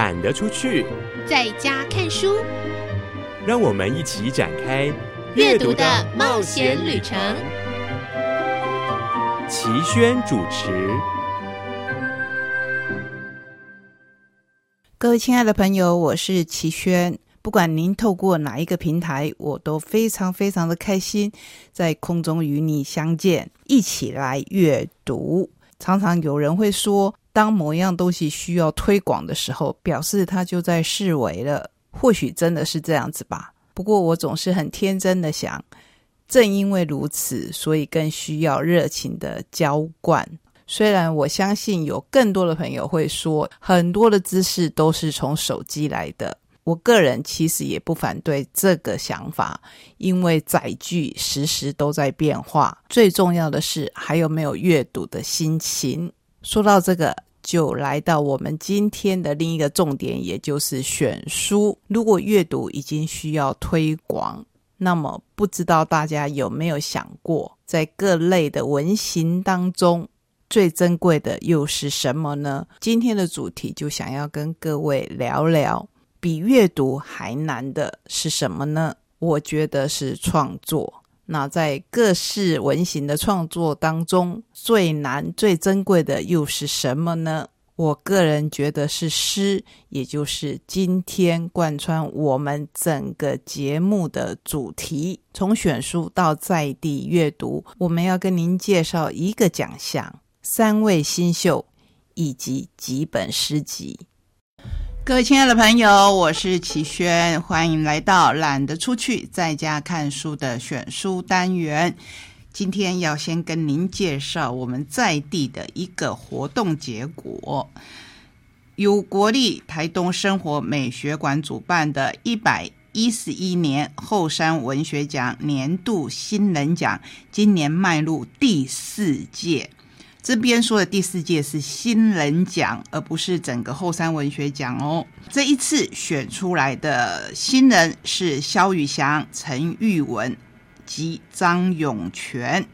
懒得出去，在家看书。让我们一起展开阅读的冒险旅程。齐轩主持。各位亲爱的朋友，我是齐轩。不管您透过哪一个平台，我都非常非常的开心，在空中与你相见，一起来阅读。常常有人会说，当某样东西需要推广的时候，表示它就在示威了。或许真的是这样子吧。不过我总是很天真的想，正因为如此，所以更需要热情的浇灌。虽然我相信有更多的朋友会说，很多的知识都是从手机来的。我个人其实也不反对这个想法，因为载具时时都在变化。最重要的是，还有没有阅读的心情。说到这个，就来到我们今天的另一个重点，也就是选书。如果阅读已经需要推广，那么不知道大家有没有想过，在各类的文型当中，最珍贵的又是什么呢？今天的主题就想要跟各位聊聊。比阅读还难的是什么呢？我觉得是创作。那在各式文型的创作当中，最难、最珍贵的又是什么呢？我个人觉得是诗，也就是今天贯穿我们整个节目的主题。从选书到在地阅读，我们要跟您介绍一个奖项、三位新秀以及几本诗集。各位亲爱的朋友，我是齐轩，欢迎来到懒得出去，在家看书的选书单元。今天要先跟您介绍我们在地的一个活动结果，由国立台东生活美学馆主办的一百一十一年后山文学奖年度新人奖，今年迈入第四届。这边说的第四届是新人奖，而不是整个后山文学奖哦。这一次选出来的新人是肖宇翔、陈玉文及张永全，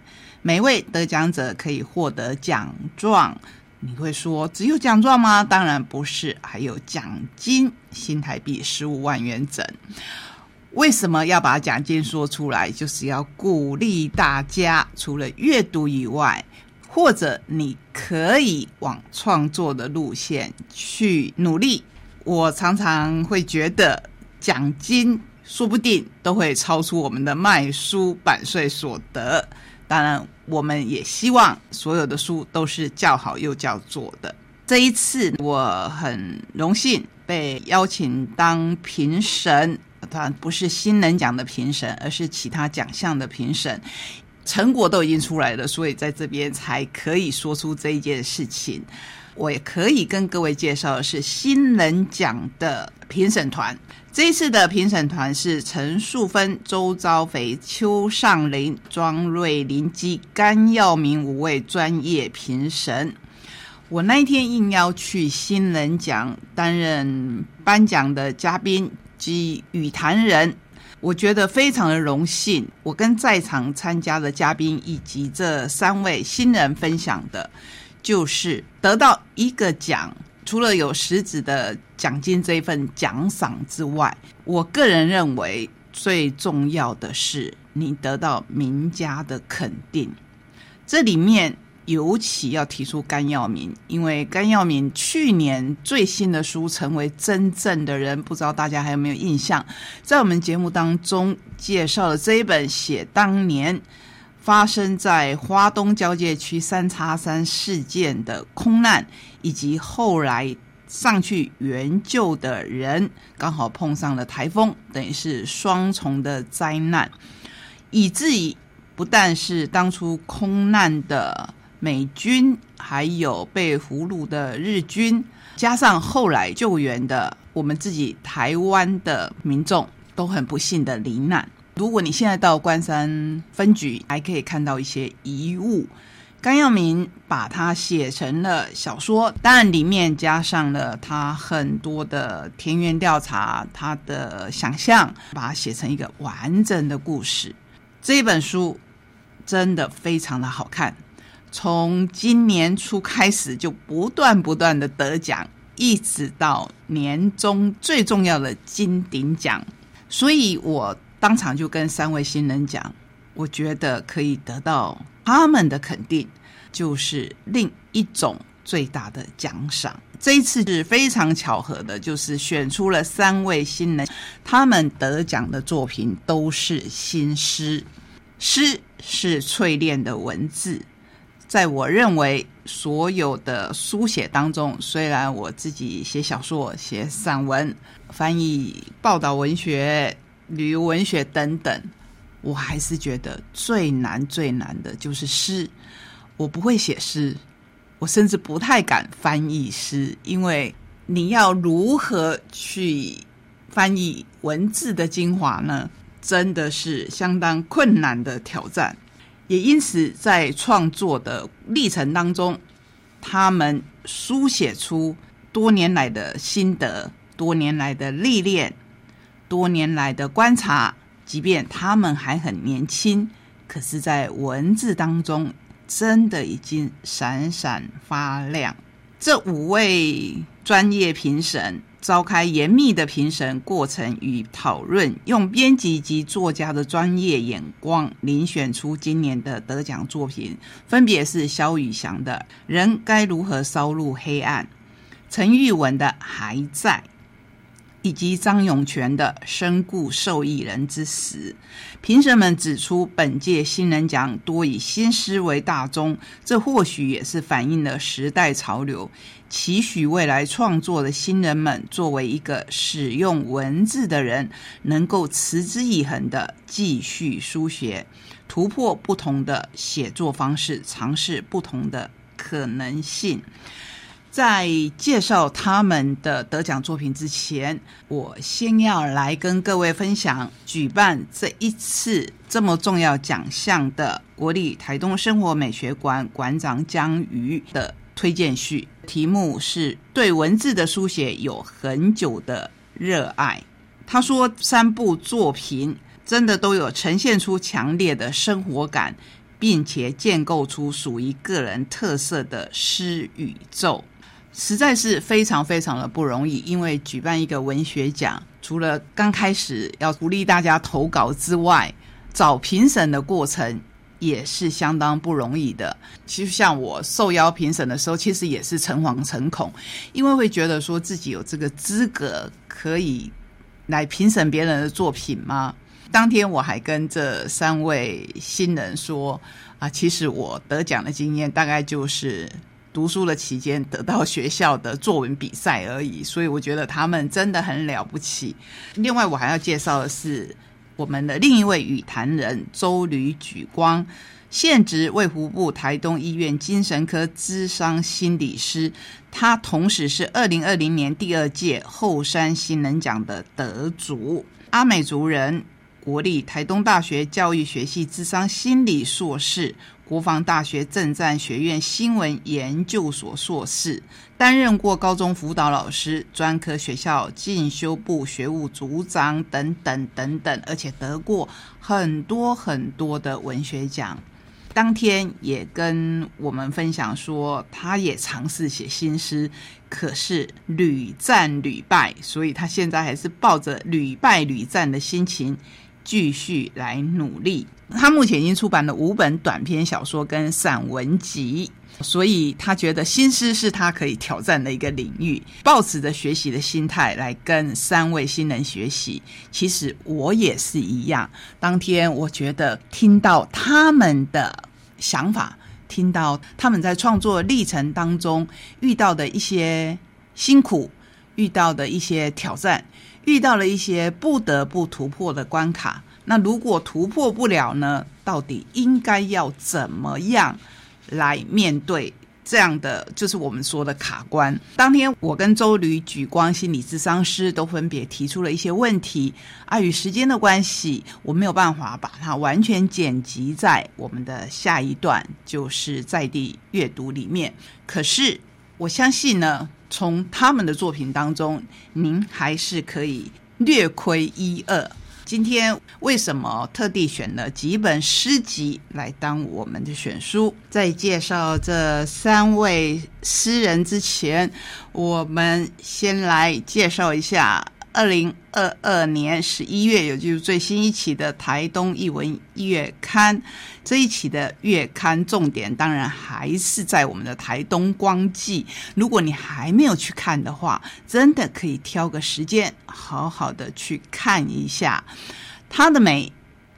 每位得奖者可以获得奖状。你会说只有奖状吗？当然不是，还有奖金，新台币十五万元整。为什么要把奖金说出来？就是要鼓励大家，除了阅读以外。或者你可以往创作的路线去努力。我常常会觉得奖金说不定都会超出我们的卖书版税所得。当然，我们也希望所有的书都是叫好又叫座的。这一次我很荣幸被邀请当评审，当然不是新人奖的评审，而是其他奖项的评审。成果都已经出来了，所以在这边才可以说出这一件事情。我也可以跟各位介绍的是新人奖的评审团。这一次的评审团是陈素芬、周昭肥、邱尚林、庄瑞林及甘耀明五位专业评审。我那一天应邀去新人奖担任颁奖的嘉宾及语坛人。我觉得非常的荣幸，我跟在场参加的嘉宾以及这三位新人分享的，就是得到一个奖，除了有实质的奖金这一份奖赏之外，我个人认为最重要的是你得到名家的肯定，这里面。尤其要提出甘耀明，因为甘耀明去年最新的书《成为真正的人》，不知道大家还有没有印象？在我们节目当中介绍了这一本，写当年发生在花东交界区三叉山事件的空难，以及后来上去援救的人刚好碰上了台风，等于是双重的灾难，以至于不但是当初空难的。美军还有被俘虏的日军，加上后来救援的我们自己台湾的民众，都很不幸的罹难。如果你现在到关山分局，还可以看到一些遗物。甘耀明把它写成了小说，当然里面加上了他很多的田园调查，他的想象，把它写成一个完整的故事。这本书真的非常的好看。从今年初开始就不断不断的得奖，一直到年终最重要的金鼎奖，所以我当场就跟三位新人讲，我觉得可以得到他们的肯定，就是另一种最大的奖赏。这一次是非常巧合的，就是选出了三位新人，他们得奖的作品都是新诗，诗是淬炼的文字。在我认为，所有的书写当中，虽然我自己写小说、写散文、翻译报道文学、旅游文学等等，我还是觉得最难最难的就是诗。我不会写诗，我甚至不太敢翻译诗，因为你要如何去翻译文字的精华呢？真的是相当困难的挑战。也因此，在创作的历程当中，他们书写出多年来的心得、多年来的历练、多年来的观察。即便他们还很年轻，可是，在文字当中，真的已经闪闪发亮。这五位专业评审。召开严密的评审过程与讨论，用编辑及作家的专业眼光遴选出今年的得奖作品，分别是萧宇翔的《人该如何烧入黑暗》，陈玉文的《还在》。以及张永全的身故受益人之死，评审们指出，本届新人奖多以新诗为大宗，这或许也是反映了时代潮流，期许未来创作的新人们，作为一个使用文字的人，能够持之以恒的继续书写，突破不同的写作方式，尝试不同的可能性。在介绍他们的得奖作品之前，我先要来跟各位分享举办这一次这么重要奖项的国立台东生活美学馆馆长江瑜的推荐序。题目是对文字的书写有很久的热爱。他说，三部作品真的都有呈现出强烈的生活感，并且建构出属于个人特色的诗宇宙。实在是非常非常的不容易，因为举办一个文学奖，除了刚开始要鼓励大家投稿之外，找评审的过程也是相当不容易的。其实像我受邀评审的时候，其实也是诚惶诚恐，因为会觉得说自己有这个资格可以来评审别人的作品吗？当天我还跟这三位新人说啊，其实我得奖的经验大概就是。读书的期间得到学校的作文比赛而已，所以我觉得他们真的很了不起。另外，我还要介绍的是我们的另一位语坛人周吕举光，现职卫福部台东医院精神科咨商心理师，他同时是二零二零年第二届后山新人奖的得主，阿美族人，国立台东大学教育学系智商心理硕士。国防大学政战学院新闻研究所硕士，担任过高中辅导老师、专科学校进修部学务组长等等等等，而且得过很多很多的文学奖。当天也跟我们分享说，他也尝试写新诗，可是屡战屡败，所以他现在还是抱着屡败屡战的心情。继续来努力。他目前已经出版了五本短篇小说跟散文集，所以他觉得新诗是他可以挑战的一个领域。抱持着学习的心态来跟三位新人学习，其实我也是一样。当天我觉得听到他们的想法，听到他们在创作历程当中遇到的一些辛苦，遇到的一些挑战。遇到了一些不得不突破的关卡，那如果突破不了呢？到底应该要怎么样来面对这样的，就是我们说的卡关？当天我跟周吕举光心理智商师都分别提出了一些问题，碍于时间的关系，我没有办法把它完全剪辑在我们的下一段，就是在地阅读里面。可是我相信呢。从他们的作品当中，您还是可以略窥一二。今天为什么特地选了几本诗集来当我们的选书？在介绍这三位诗人之前，我们先来介绍一下二零二二年十一月，也就是最新一期的台东译文月刊。这一期的月刊重点当然还是在我们的台东光季。如果你还没有去看的话，真的可以挑个时间，好好的去看一下它的美，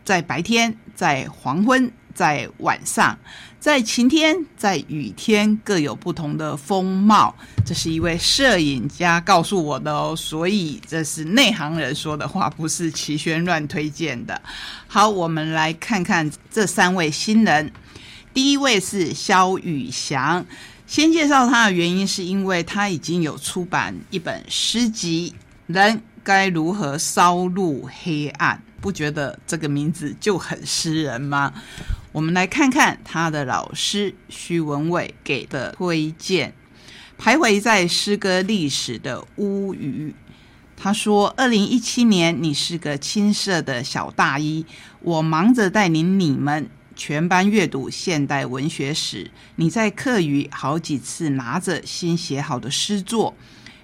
在白天，在黄昏。在晚上，在晴天，在雨天，各有不同的风貌。这是一位摄影家告诉我的哦，所以这是内行人说的话，不是齐宣乱推荐的。好，我们来看看这三位新人。第一位是肖宇翔，先介绍他的原因，是因为他已经有出版一本诗集《人该如何烧入黑暗》，不觉得这个名字就很诗人吗？我们来看看他的老师徐文伟给的推荐。徘徊在诗歌历史的乌鱼，他说：“二零一七年，你是个青涩的小大一，我忙着带领你们全班阅读现代文学史。你在课余好几次拿着新写好的诗作，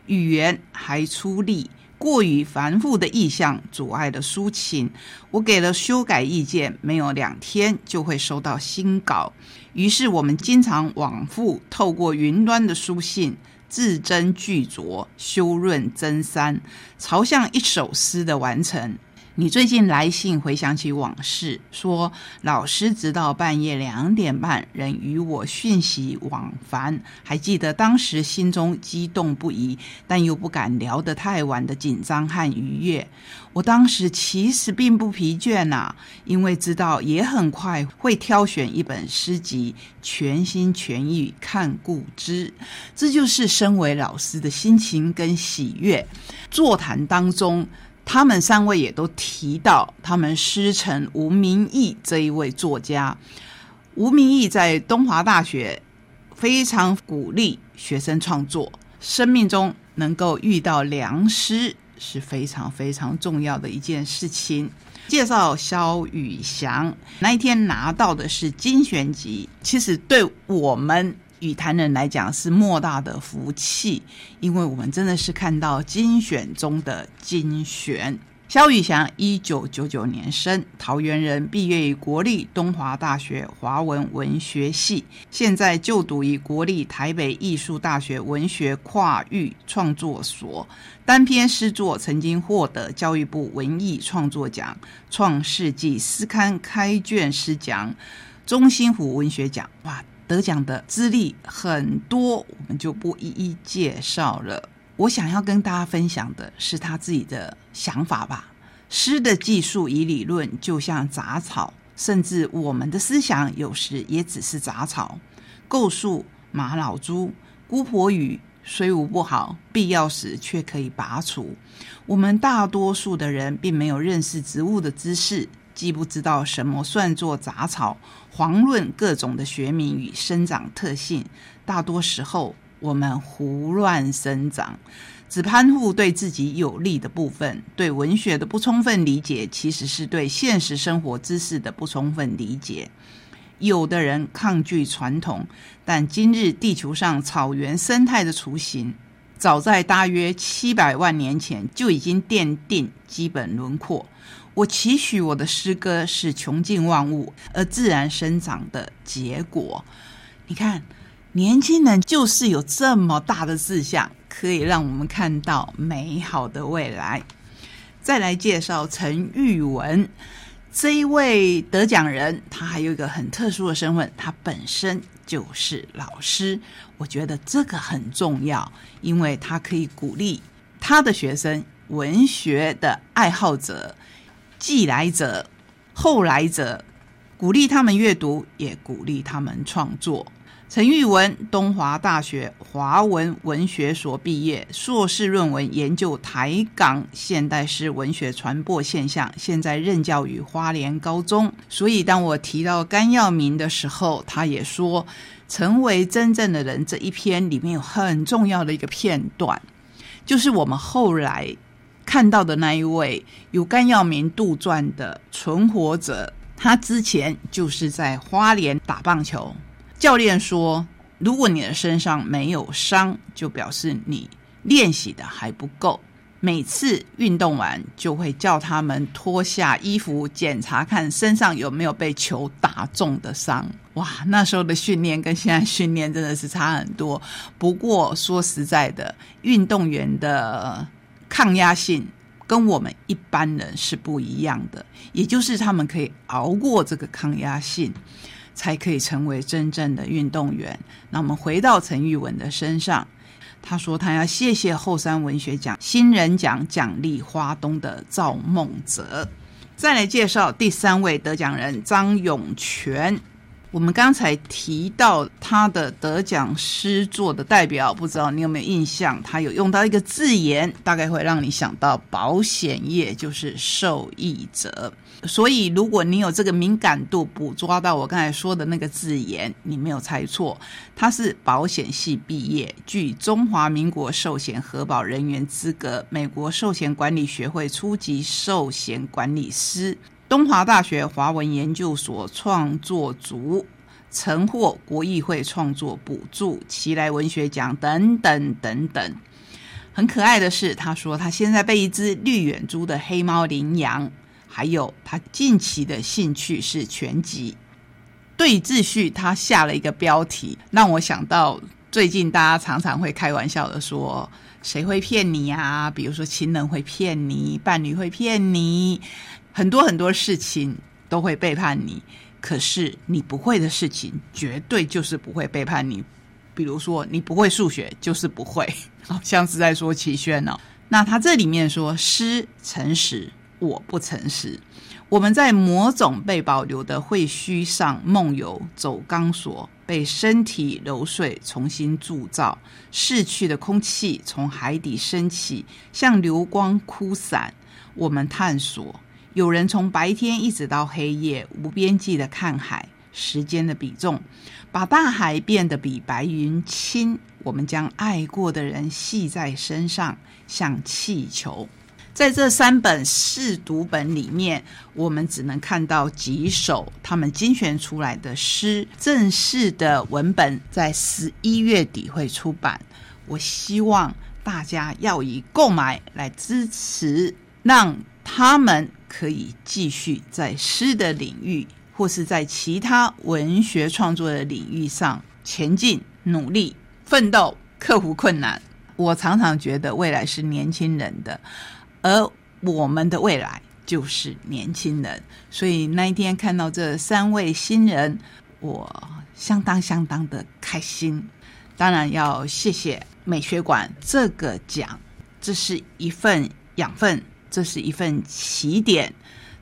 语言还出力。”过于繁复的意象阻碍了抒情，我给了修改意见，没有两天就会收到新稿。于是我们经常往复透过云端的书信，字斟句酌，修润增删，朝向一首诗的完成。你最近来信回想起往事，说老师直到半夜两点半仍与我讯息往返，还记得当时心中激动不已，但又不敢聊得太晚的紧张和愉悦。我当时其实并不疲倦呐，因为知道也很快会挑选一本诗集，全心全意看故知。这就是身为老师的心情跟喜悦。座谈当中。他们三位也都提到，他们师承吴明义这一位作家。吴明义在东华大学非常鼓励学生创作，生命中能够遇到良师是非常非常重要的一件事情。介绍肖宇翔那一天拿到的是精选集，其实对我们。与谈人来讲是莫大的福气，因为我们真的是看到精选中的精选。肖宇翔，一九九九年生，桃园人，毕业于国立东华大学华文文学系，现在就读于国立台北艺术大学文学跨域创作所。单篇诗作曾经获得教育部文艺创作奖、创世纪诗刊开卷诗奖、中心湖文学奖。哇！得奖的资历很多，我们就不一一介绍了。我想要跟大家分享的是他自己的想法吧。诗的技术与理论就像杂草，甚至我们的思想有时也只是杂草。构树、马老猪、姑婆语虽无不好，必要时却可以拔除。我们大多数的人并没有认识植物的知识。既不知道什么算作杂草，遑论各种的学名与生长特性。大多时候，我们胡乱生长，只攀附对自己有利的部分。对文学的不充分理解，其实是对现实生活知识的不充分理解。有的人抗拒传统，但今日地球上草原生态的雏形，早在大约七百万年前就已经奠定基本轮廓。我期许我的诗歌是穷尽万物而自然生长的结果。你看，年轻人就是有这么大的志向，可以让我们看到美好的未来。再来介绍陈玉文这一位得奖人，他还有一个很特殊的身份，他本身就是老师。我觉得这个很重要，因为他可以鼓励他的学生，文学的爱好者。既来者，后来者，鼓励他们阅读，也鼓励他们创作。陈玉文，东华大学华文文学所毕业，硕士论文研究台港现代诗文学传播现象，现在任教于花莲高中。所以，当我提到甘耀明的时候，他也说：“成为真正的人”这一篇里面有很重要的一个片段，就是我们后来。看到的那一位有甘耀明杜撰的存活者，他之前就是在花莲打棒球。教练说，如果你的身上没有伤，就表示你练习的还不够。每次运动完，就会叫他们脱下衣服检查，看身上有没有被球打中的伤。哇，那时候的训练跟现在训练真的是差很多。不过说实在的，运动员的抗压性跟我们一般人是不一样的，也就是他们可以熬过这个抗压性，才可以成为真正的运动员。那我们回到陈玉文的身上。他说：“他要谢谢后山文学奖新人奖奖励花东的赵梦泽。”再来介绍第三位得奖人张永全。我们刚才提到他的得奖诗作的代表，不知道你有没有印象？他有用到一个字眼，大概会让你想到保险业，就是受益者。所以，如果你有这个敏感度，捕捉到我刚才说的那个字眼，你没有猜错，他是保险系毕业，具中华民国寿险核保人员资格，美国寿险管理学会初级寿险管理师。东华大学华文研究所创作组曾获国议会创作补助、奇来文学奖等等等等。很可爱的是，他说他现在被一只绿眼珠的黑猫领养，还有他近期的兴趣是拳击。对秩序，他下了一个标题，让我想到最近大家常常会开玩笑的说：“谁会骗你啊？”比如说情人会骗你，伴侣会骗你。很多很多事情都会背叛你，可是你不会的事情绝对就是不会背叛你。比如说你不会数学，就是不会，好像是在说齐轩哦。那他这里面说诗诚实，我不诚实。我们在某种被保留的废墟上梦游，走钢索，被身体揉碎，重新铸造。逝去的空气从海底升起，像流光枯散。我们探索。有人从白天一直到黑夜，无边际的看海，时间的比重，把大海变得比白云轻。我们将爱过的人系在身上，像气球。在这三本试读本里面，我们只能看到几首他们精选出来的诗。正式的文本在十一月底会出版。我希望大家要以购买来支持，让他们。可以继续在诗的领域，或是在其他文学创作的领域上前进、努力、奋斗、克服困难。我常常觉得未来是年轻人的，而我们的未来就是年轻人。所以那一天看到这三位新人，我相当相当的开心。当然要谢谢美学馆这个奖，这是一份养分。这是一份起点，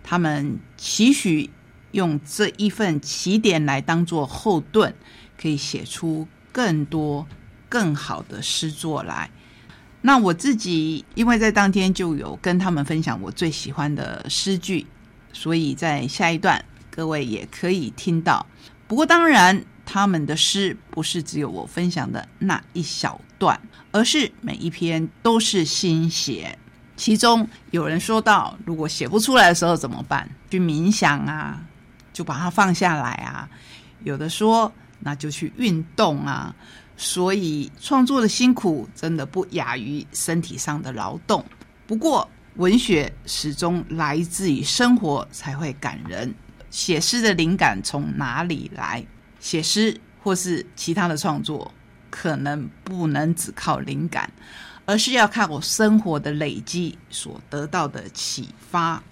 他们期许用这一份起点来当做后盾，可以写出更多更好的诗作来。那我自己因为在当天就有跟他们分享我最喜欢的诗句，所以在下一段各位也可以听到。不过当然，他们的诗不是只有我分享的那一小段，而是每一篇都是新写。其中有人说到，如果写不出来的时候怎么办？去冥想啊，就把它放下来啊。有的说，那就去运动啊。所以创作的辛苦真的不亚于身体上的劳动。不过文学始终来自于生活，才会感人。写诗的灵感从哪里来？写诗或是其他的创作，可能不能只靠灵感。而是要看我生活的累积所得到的启发。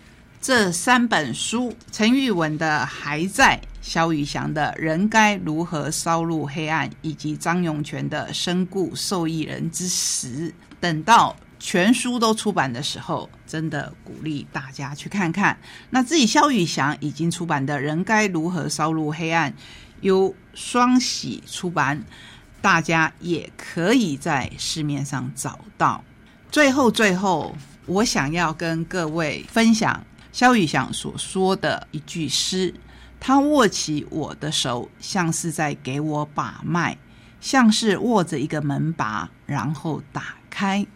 这三本书：陈玉文的《还在》，萧宇翔的《人该如何烧入黑暗》，以及张永全的《身故受益人之时》。等到全书都出版的时候，真的鼓励大家去看看。那自己萧宇翔已经出版的《人该如何烧入黑暗》，由双喜出版。大家也可以在市面上找到。最后，最后，我想要跟各位分享萧宇翔所说的一句诗：“他握起我的手，像是在给我把脉，像是握着一个门把，然后打开。”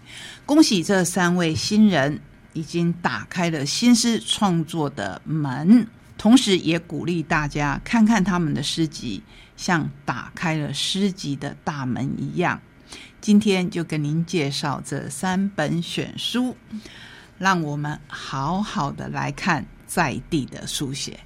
恭喜这三位新人，已经打开了新诗创作的门，同时也鼓励大家看看他们的诗集，像打开了诗集的大门一样。今天就跟您介绍这三本选书，让我们好好的来看在地的书写。